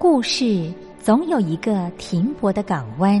故事总有一个停泊的港湾。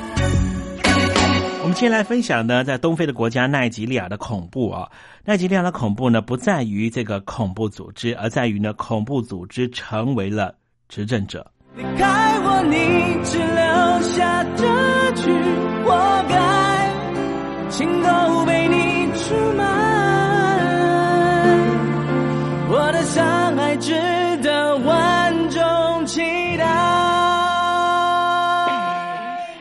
我们今天来分享呢，在东非的国家奈及利亚的恐怖啊。奈及利亚的恐怖呢，不在于这个恐怖组织，而在于呢，恐怖组织成为了执政者。离开我，你只留下这句活该，情都被你出卖，我的伤害值得万众期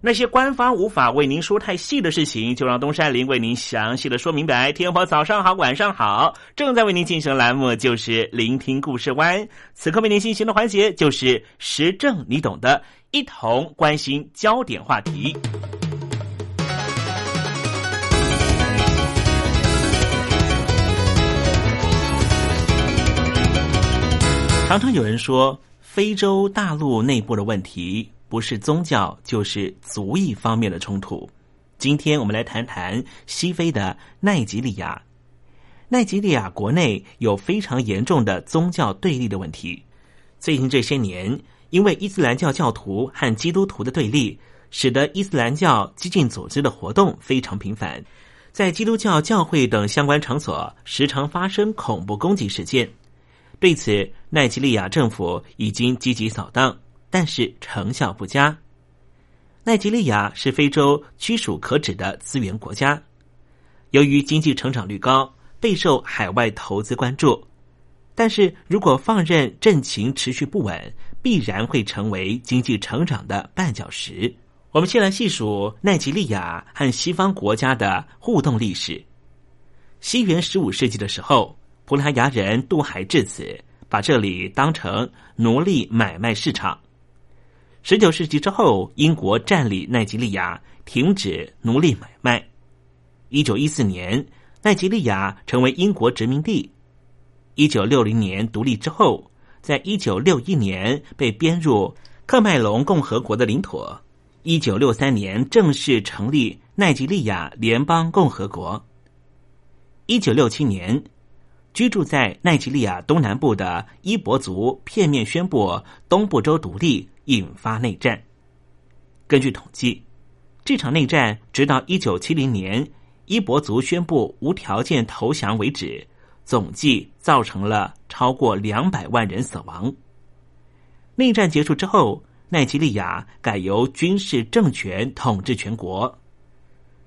那些官方无法为您说太细的事情，就让东山林为您详细的说明白。天婆早上好，晚上好，正在为您进行的栏目就是聆听故事湾。此刻为您进行的环节就是时政，你懂的，一同关心焦点话题。常常有人说，非洲大陆内部的问题。不是宗教，就是族裔方面的冲突。今天我们来谈谈西非的奈及利亚。奈及利亚国内有非常严重的宗教对立的问题。最近这些年，因为伊斯兰教教徒和基督徒的对立，使得伊斯兰教激进组织的活动非常频繁，在基督教教会等相关场所时常发生恐怖攻击事件。对此，奈及利亚政府已经积极扫荡。但是成效不佳。奈及利亚是非洲屈属可指的资源国家，由于经济成长率高，备受海外投资关注。但是如果放任政情持续不稳，必然会成为经济成长的绊脚石。我们先来细数奈及利亚和西方国家的互动历史。西元十五世纪的时候，葡萄牙人渡海至此，把这里当成奴隶买卖市场。十九世纪之后，英国占领奈及利亚，停止奴隶买卖。一九一四年，奈及利亚成为英国殖民地。一九六零年独立之后，在一九六一年被编入喀麦隆共和国的领土。一九六三年正式成立奈及利亚联邦共和国。一九六七年，居住在奈及利亚东南部的伊博族片面宣布东部州独立，引发内战。根据统计，这场内战直到一九七零年伊博族宣布无条件投降为止。总计造成了超过两百万人死亡。内战结束之后，奈及利亚改由军事政权统治全国，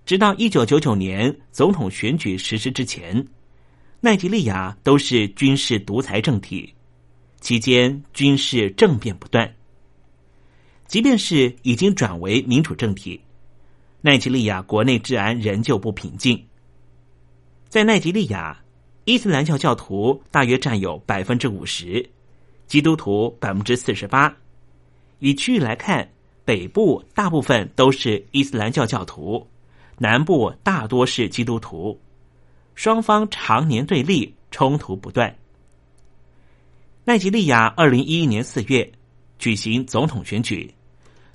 直到一九九九年总统选举实施之前，奈及利亚都是军事独裁政体，期间军事政变不断。即便是已经转为民主政体，奈及利亚国内治安仍旧不平静。在奈及利亚。伊斯兰教教徒大约占有百分之五十，基督徒百分之四十八。以区域来看，北部大部分都是伊斯兰教教徒，南部大多是基督徒。双方常年对立，冲突不断。奈及利亚二零一一年四月举行总统选举，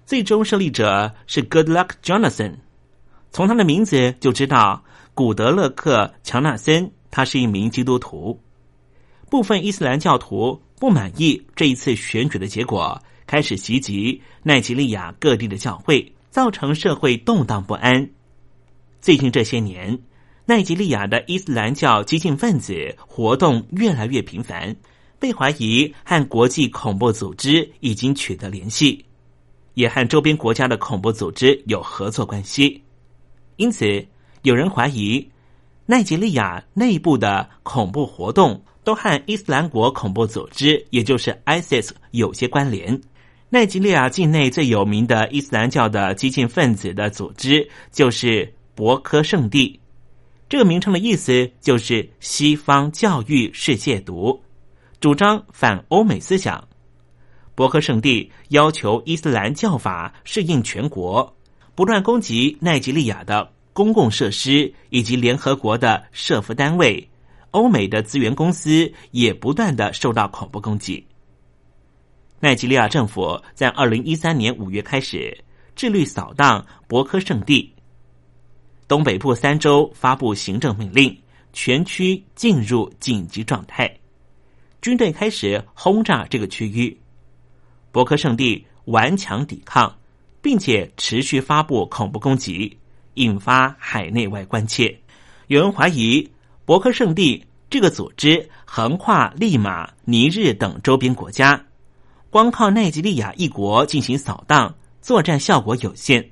最终胜利者是 Goodluck Jonathan。从他的名字就知道，古德勒克·乔纳森。他是一名基督徒，部分伊斯兰教徒不满意这一次选举的结果，开始袭击奈及利亚各地的教会，造成社会动荡不安。最近这些年，奈及利亚的伊斯兰教激进分子活动越来越频繁，被怀疑和国际恐怖组织已经取得联系，也和周边国家的恐怖组织有合作关系。因此，有人怀疑。奈及利亚内部的恐怖活动都和伊斯兰国恐怖组织，也就是 ISIS 有些关联。奈及利亚境内最有名的伊斯兰教的激进分子的组织就是博科圣地，这个名称的意思就是西方教育是亵渎，主张反欧美思想。博科圣地要求伊斯兰教法适应全国，不断攻击奈及利亚的。公共设施以及联合国的设服单位、欧美的资源公司也不断的受到恐怖攻击。奈及利亚政府在二零一三年五月开始致力扫荡博科圣地，东北部三州发布行政命令，全区进入紧急状态，军队开始轰炸这个区域。博科圣地顽强抵抗，并且持续发布恐怖攻击。引发海内外关切，有人怀疑博克圣地这个组织横跨利马、尼日等周边国家，光靠奈及利亚一国进行扫荡，作战效果有限。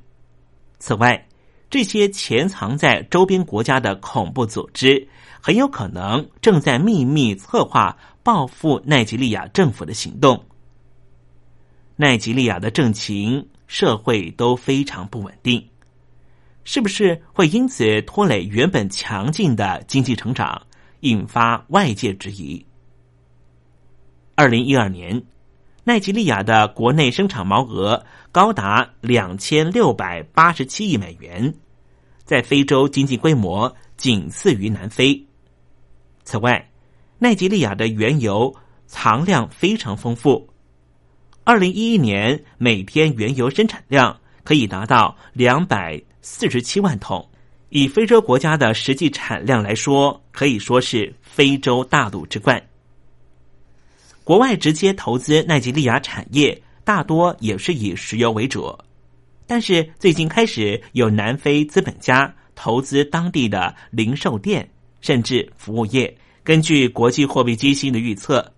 此外，这些潜藏在周边国家的恐怖组织，很有可能正在秘密策划报复奈及利亚政府的行动。奈及利亚的政情、社会都非常不稳定。是不是会因此拖累原本强劲的经济成长，引发外界质疑？二零一二年，奈及利亚的国内生产毛额高达两千六百八十七亿美元，在非洲经济规模仅次于南非。此外，奈及利亚的原油藏量非常丰富，二零一一年每天原油生产量可以达到两百。四十七万桶，以非洲国家的实际产量来说，可以说是非洲大陆之冠。国外直接投资奈及利亚产业，大多也是以石油为主，但是最近开始有南非资本家投资当地的零售店，甚至服务业。根据国际货币基金的预测，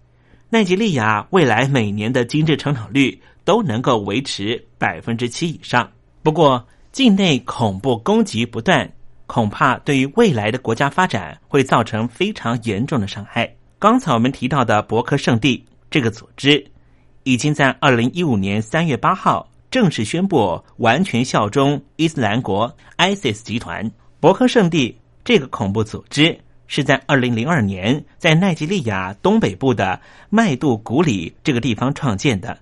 奈及利亚未来每年的经济成长率都能够维持百分之七以上。不过，境内恐怖攻击不断，恐怕对于未来的国家发展会造成非常严重的伤害。刚才我们提到的伯克圣地这个组织，已经在二零一五年三月八号正式宣布完全效忠伊斯兰国 （ISIS） 集团。伯克圣地这个恐怖组织是在二零零二年在奈及利亚东北部的麦杜古里这个地方创建的。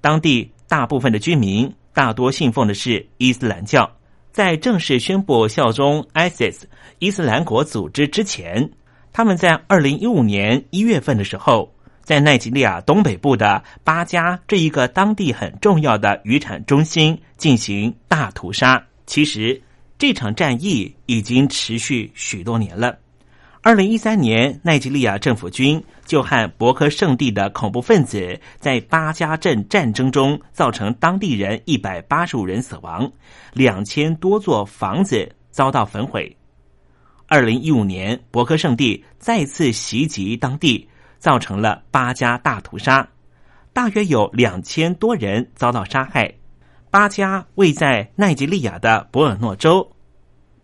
当地大部分的居民大多信奉的是伊斯兰教。在正式宣布效忠 ISIS 伊斯兰国组织之前，他们在二零一五年一月份的时候，在奈及利亚东北部的巴加这一个当地很重要的渔产中心进行大屠杀。其实这场战役已经持续许多年了。二零一三年，奈及利亚政府军就和博科圣地的恐怖分子在巴加镇战争中，造成当地人一百八十五人死亡，两千多座房子遭到焚毁。二零一五年，博科圣地再次袭击当地，造成了巴加大屠杀，大约有两千多人遭到杀害。巴加位在奈及利亚的博尔诺州，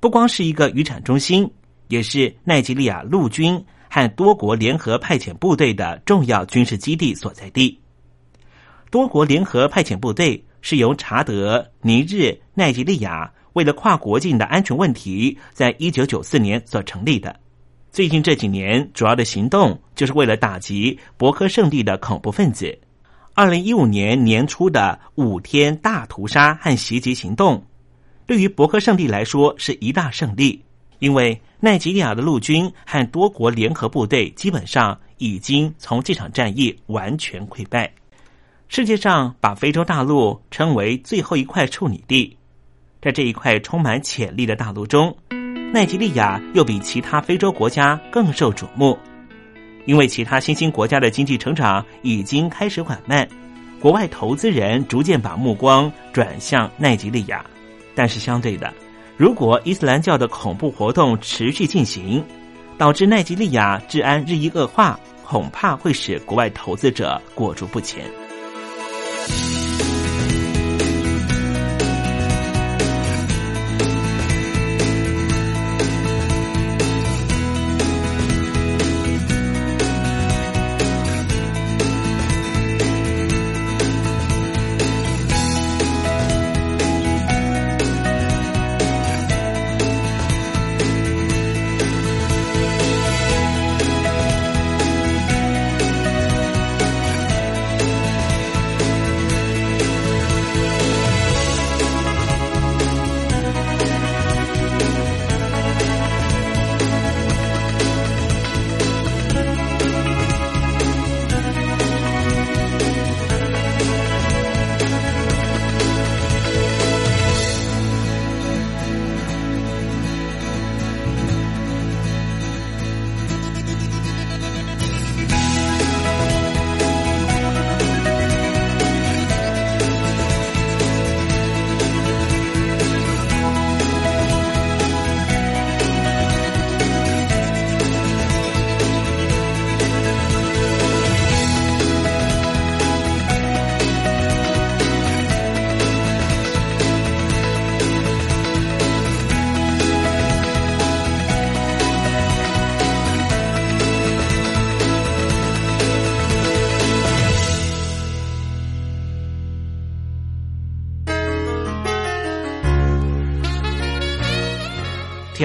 不光是一个渔产中心。也是奈及利亚陆军和多国联合派遣部队的重要军事基地所在地。多国联合派遣部队是由查德、尼日、奈及利亚为了跨国境的安全问题，在一九九四年所成立的。最近这几年，主要的行动就是为了打击博科圣地的恐怖分子。二零一五年年初的五天大屠杀和袭击行动，对于博科圣地来说是一大胜利，因为。奈及利亚的陆军和多国联合部队基本上已经从这场战役完全溃败。世界上把非洲大陆称为最后一块处女地，在这一块充满潜力的大陆中，奈及利亚又比其他非洲国家更受瞩目，因为其他新兴国家的经济成长已经开始缓慢，国外投资人逐渐把目光转向奈及利亚，但是相对的。如果伊斯兰教的恐怖活动持续进行，导致奈及利亚治安日益恶化，恐怕会使国外投资者裹足不前。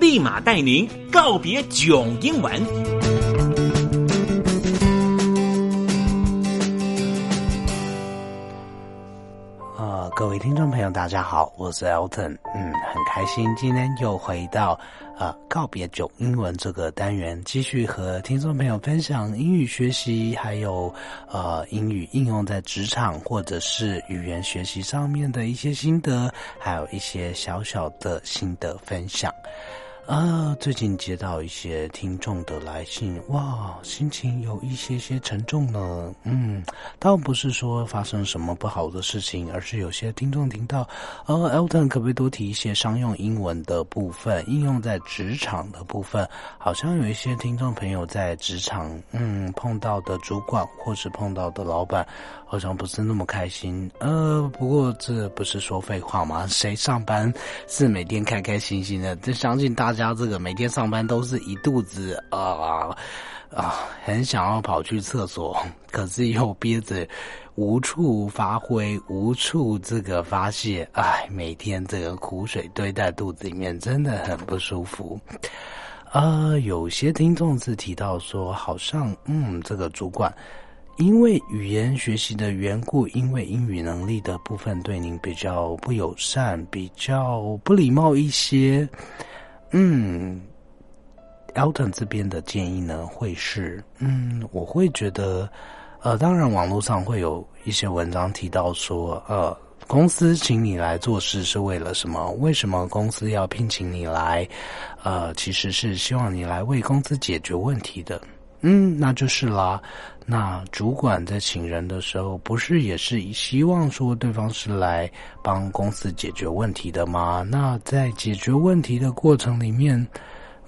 立马带您告别囧英文。呃，各位听众朋友，大家好，我是 Elton，嗯，很开心今天又回到呃告别囧英文这个单元，继续和听众朋友分享英语学习，还有呃英语应用在职场或者是语言学习上面的一些心得，还有一些小小的心得分享。啊，最近接到一些听众的来信，哇，心情有一些些沉重呢。嗯，倒不是说发生什么不好的事情，而是有些听众听到，呃，Elton 可不可以多提一些商用英文的部分，应用在职场的部分？好像有一些听众朋友在职场，嗯，碰到的主管或是碰到的老板，好像不是那么开心。呃，不过这不是说废话吗？谁上班是每天开开心心的？这相信大家家这个每天上班都是一肚子啊啊，很想要跑去厕所，可是又憋着，无处发挥，无处这个发泄，哎，每天这个苦水堆在肚子里面，真的很不舒服。呃，有些听众是提到说，好像嗯，这个主管因为语言学习的缘故，因为英语能力的部分对您比较不友善，比较不礼貌一些。嗯，Elton 这边的建议呢，会是嗯，我会觉得，呃，当然网络上会有一些文章提到说，呃。公司请你来做事是为了什么？为什么公司要聘请你来？呃，其实是希望你来为公司解决问题的。嗯，那就是啦。那主管在请人的时候，不是也是希望说对方是来帮公司解决问题的吗？那在解决问题的过程里面，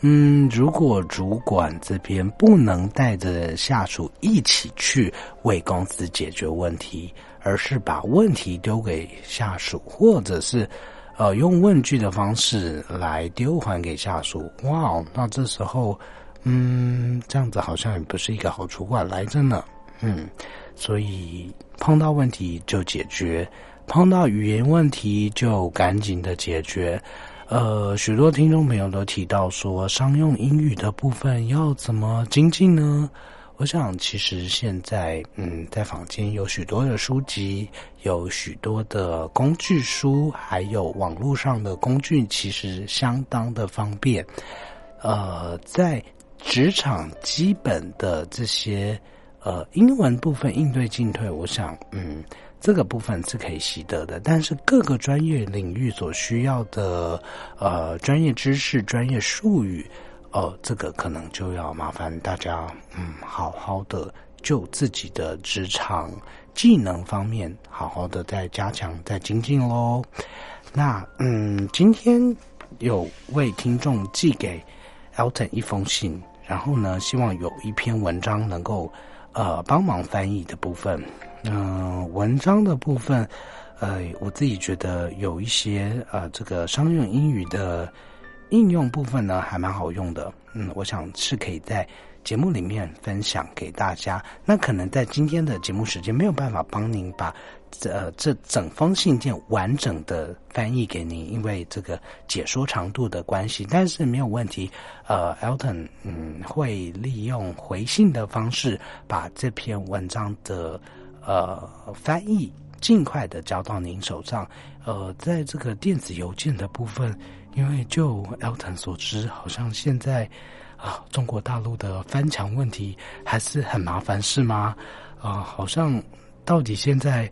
嗯，如果主管这边不能带着下属一起去为公司解决问题。而是把问题丢给下属，或者是，呃，用问句的方式来丢还给下属。哇，那这时候，嗯，这样子好像也不是一个好主管来着呢。嗯，所以碰到问题就解决，碰到语言问题就赶紧的解决。呃，许多听众朋友都提到说，商用英语的部分要怎么精进呢？我想，其实现在，嗯，在坊间有许多的书籍，有许多的工具书，还有网络上的工具，其实相当的方便。呃，在职场基本的这些呃英文部分应对进退，我想，嗯，这个部分是可以习得的。但是各个专业领域所需要的呃专业知识、专业术语。哦，这个可能就要麻烦大家，嗯，好好的就自己的职场技能方面，好好的再加强、再精进喽。那，嗯，今天有位听众寄给 Elton 一封信，然后呢，希望有一篇文章能够呃帮忙翻译的部分。嗯，文章的部分，呃，我自己觉得有一些呃这个商用英语的。应用部分呢还蛮好用的，嗯，我想是可以在节目里面分享给大家。那可能在今天的节目时间没有办法帮您把这这整封信件完整的翻译给您，因为这个解说长度的关系。但是没有问题，呃，Elton 嗯会利用回信的方式把这篇文章的呃翻译尽快的交到您手上。呃，在这个电子邮件的部分。因为就 Elton 所知，好像现在啊，中国大陆的翻墙问题还是很麻烦，是吗？啊，好像到底现在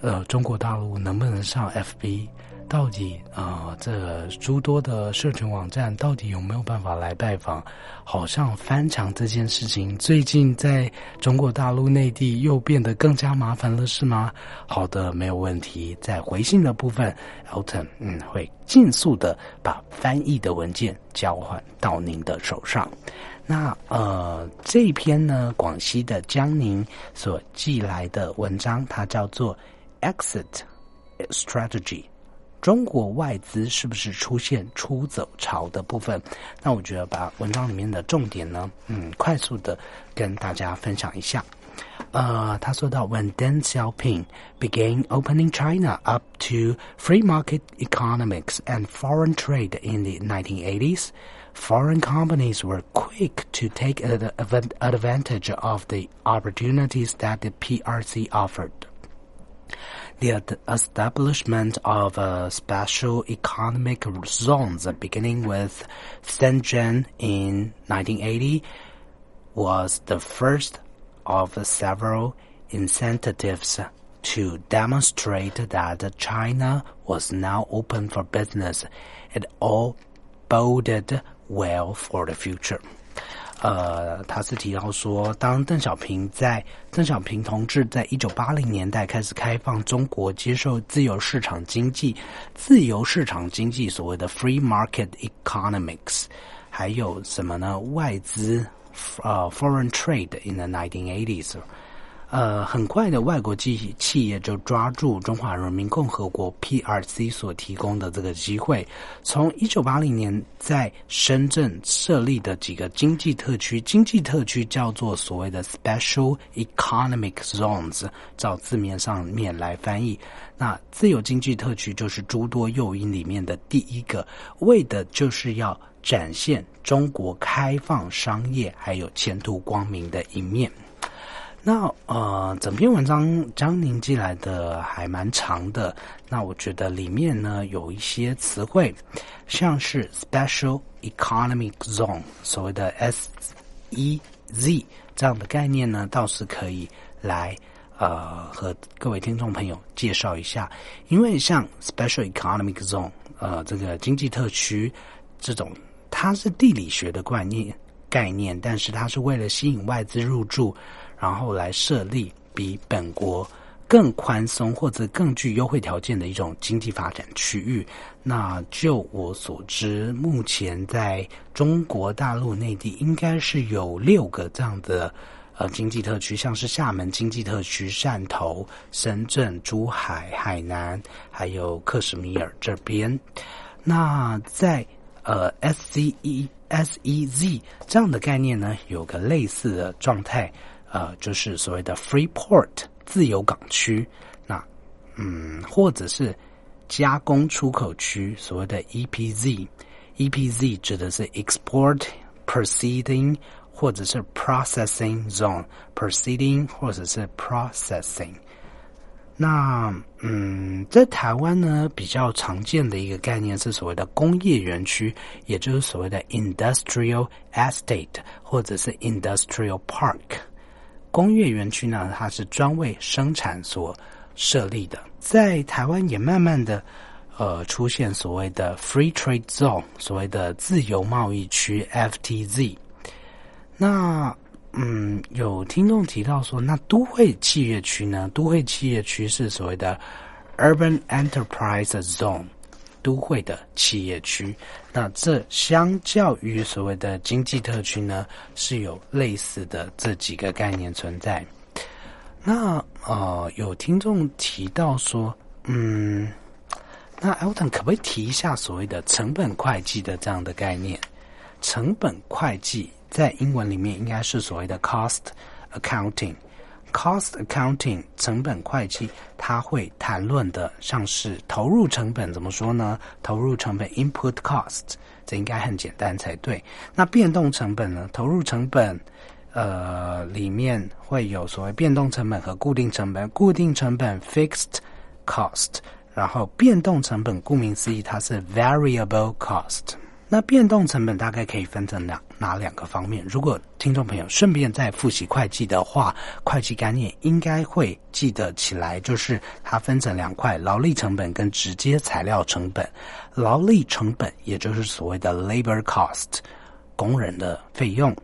呃，中国大陆能不能上 FB？到底啊，这诸多的社群网站到底有没有办法来拜访？好像翻墙这件事情，最近在中国大陆内地又变得更加麻烦了，是吗？好的，没有问题。在回信的部分，Elton 嗯会尽速的把翻译的文件交换到您的手上。那呃，这篇呢，广西的江宁所寄来的文章，它叫做 Exit Strategy。中国外资是不是出现出走潮的部分？那我觉得把文章里面的重点呢，嗯，快速的跟大家分享一下。呃，他说到，When Deng Xiaoping began opening China up to free market economics and foreign trade in the 1980s, foreign companies were quick to take advantage of the opportunities that the PRC offered the establishment of uh, special economic zones beginning with Shenzhen in 1980 was the first of several incentives to demonstrate that China was now open for business. It all boded well for the future. 呃，他是提到说，当邓小平在邓小平同志在一九八零年代开始开放中国接受自由市场经济，自由市场经济所谓的 free market economics，还有什么呢？外资呃 foreign trade in the nineteen eighties。呃，很快的，外国企企业就抓住中华人民共和国 PRC 所提供的这个机会，从一九八零年在深圳设立的几个经济特区，经济特区叫做所谓的 Special Economic Zones，照字面上面来翻译，那自由经济特区就是诸多诱因里面的第一个，为的就是要展现中国开放商业还有前途光明的一面。那呃，整篇文章张宁寄来的还蛮长的。那我觉得里面呢有一些词汇，像是 special economic zone，所谓的 S E Z 这样的概念呢，倒是可以来呃和各位听众朋友介绍一下。因为像 special economic zone，呃，这个经济特区这种，它是地理学的观念概念，但是它是为了吸引外资入驻。然后来设立比本国更宽松或者更具优惠条件的一种经济发展区域。那就我所知，目前在中国大陆内地应该是有六个这样的呃经济特区，像是厦门经济特区、汕头、深圳、珠海、海南，还有克什米尔这边。那在呃 S C E S E Z 这样的概念呢，有个类似的状态。呃，就是所谓的 free port 自由港区，那嗯，或者是加工出口区，所谓的 EPZ，EPZ 指的是 export proceeding 或者是 processing zone，proceeding 或者是 processing。那嗯，在台湾呢，比较常见的一个概念是所谓的工业园区，也就是所谓的 industrial estate 或者是 industrial park。工业园区呢，它是专为生产所设立的。在台湾也慢慢的，呃，出现所谓的 Free Trade Zone，所谓的自由贸易区 FTZ。那，嗯，有听众提到说，那都会企业区呢？都会企业区是所谓的 Urban Enterprise Zone。都会的企业区，那这相较于所谓的经济特区呢，是有类似的这几个概念存在。那呃，有听众提到说，嗯，那 Elton 可不可以提一下所谓的成本会计的这样的概念？成本会计在英文里面应该是所谓的 cost accounting。Cost accounting 成本会计，它会谈论的像是投入成本怎么说呢？投入成本 input cost，这应该很简单才对。那变动成本呢？投入成本，呃，里面会有所谓变动成本和固定成本。固定成本 fixed cost，然后变动成本顾名思义，它是 variable cost。那变动成本大概可以分成两哪两个方面？如果听众朋友顺便在复习会计的话，会计概念应该会记得起来，就是它分成两块：劳力成本跟直接材料成本。劳力成本也就是所谓的 labor cost，工人的费用。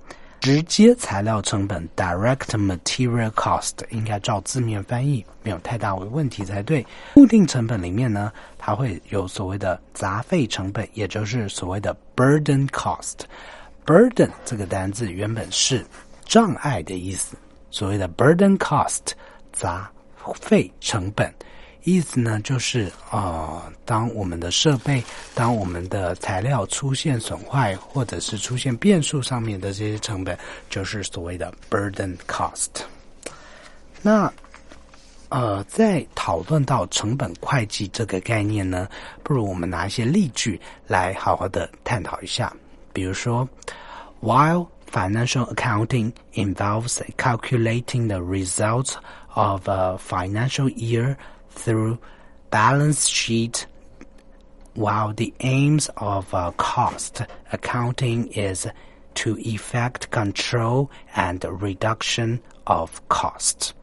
直接材料成本 （direct material cost） 应该照字面翻译，没有太大问题才对。固定成本里面呢，它会有所谓的杂费成本，也就是所谓的 burden cost。burden 这个单字原本是障碍的意思，所谓的 burden cost 杂费成本。意思呢，就是啊，当我们的设备、当我们的材料出现损坏，或者是出现变数上面的这些成本，就是所谓的 burden cost。那呃，在讨论到成本会计这个概念呢，不如我们拿一些例句来好好的探讨一下。比如说，while financial accounting involves calculating the results of a financial year through balance sheet while the aims of uh, cost accounting is to effect control and reduction of cost.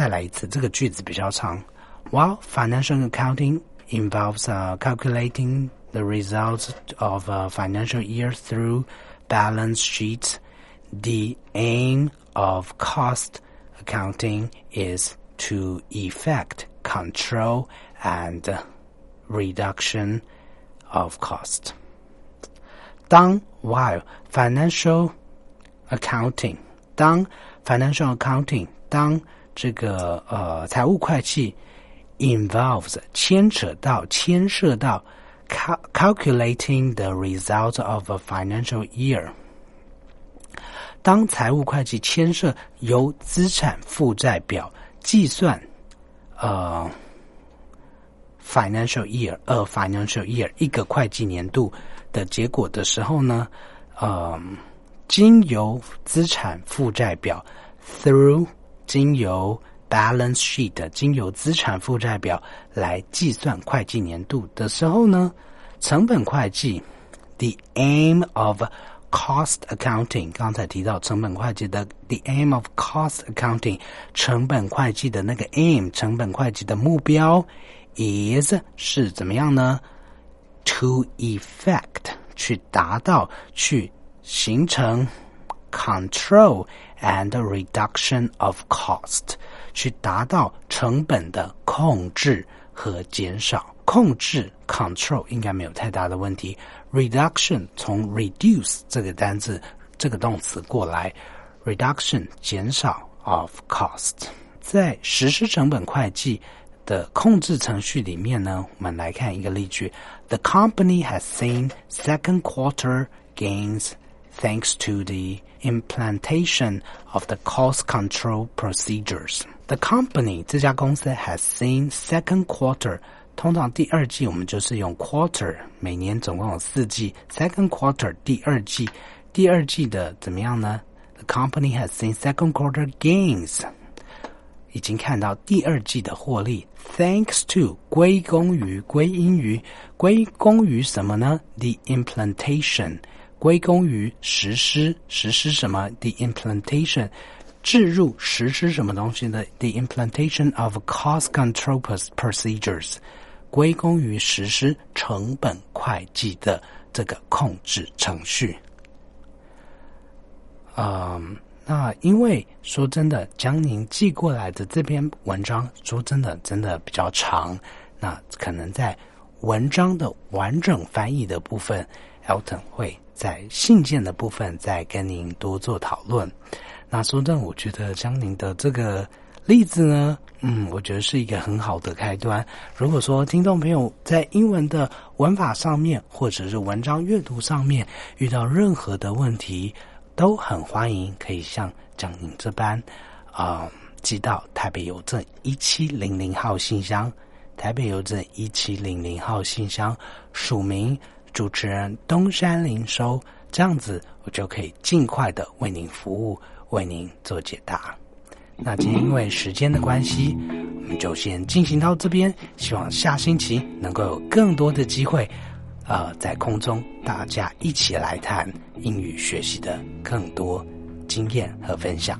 再来一次，这个句子比较长。While financial accounting involves uh, calculating the results of a financial year through balance sheets, the aim of cost accounting is to effect control and reduction of cost. 当 while financial accounting 当 financial accounting 当 这个呃财务会计 involves 牵扯到牵涉到 cal calculating the result of a financial year 当财务会计牵涉由资产负债表计算，呃， financial year，二 financial year 一个会计年度的结果的时候呢，呃，经由资产负债表 through 经由 balance sheet 经由资产负债表来计算会计年度的时候呢，成本会计 the aim of cost accounting 刚才提到成本会计的 the aim of cost accounting 成本会计的那个 aim 成本会计的目标 is 是怎么样呢？to effect 去达到去形成 control and reduction of cost 去达到成本的控制和减少。控制 control 应该没有太大的问题。reduction 从 reduce 这个单字这个动词过来，reduction 减少 of cost。在实施成本会计的控制程序里面呢，我们来看一个例句：The company has seen second quarter gains thanks to the implantation of the cost control procedures. The company 这家公司 has seen second quarter 通常第二季我们就是用 quarter，每年总共有四季，second quarter 第二季，第二季的怎么样呢？The company has seen second quarter gains，已经看到第二季的获利，thanks to 归功于归因于归功于什么呢？The implantation 归功于实施实施什么？The implantation 置入实施什么东西的？The implantation of cost control procedures。归功于实施成本会计的这个控制程序。嗯，那因为说真的，将您寄过来的这篇文章，说真的，真的比较长。那可能在文章的完整翻译的部分，Elton 会在信件的部分再跟您多做讨论。那说真的，我觉得将您的这个。例子呢？嗯，我觉得是一个很好的开端。如果说听众朋友在英文的文法上面，或者是文章阅读上面遇到任何的问题，都很欢迎可以像江宁这般，啊，寄到台北邮政一七零零号信箱，台北邮政一七零零号信箱，署名主持人东山林收，这样子我就可以尽快的为您服务，为您做解答。那今天因为时间的关系，我们就先进行到这边。希望下星期能够有更多的机会，呃，在空中大家一起来谈英语学习的更多经验和分享。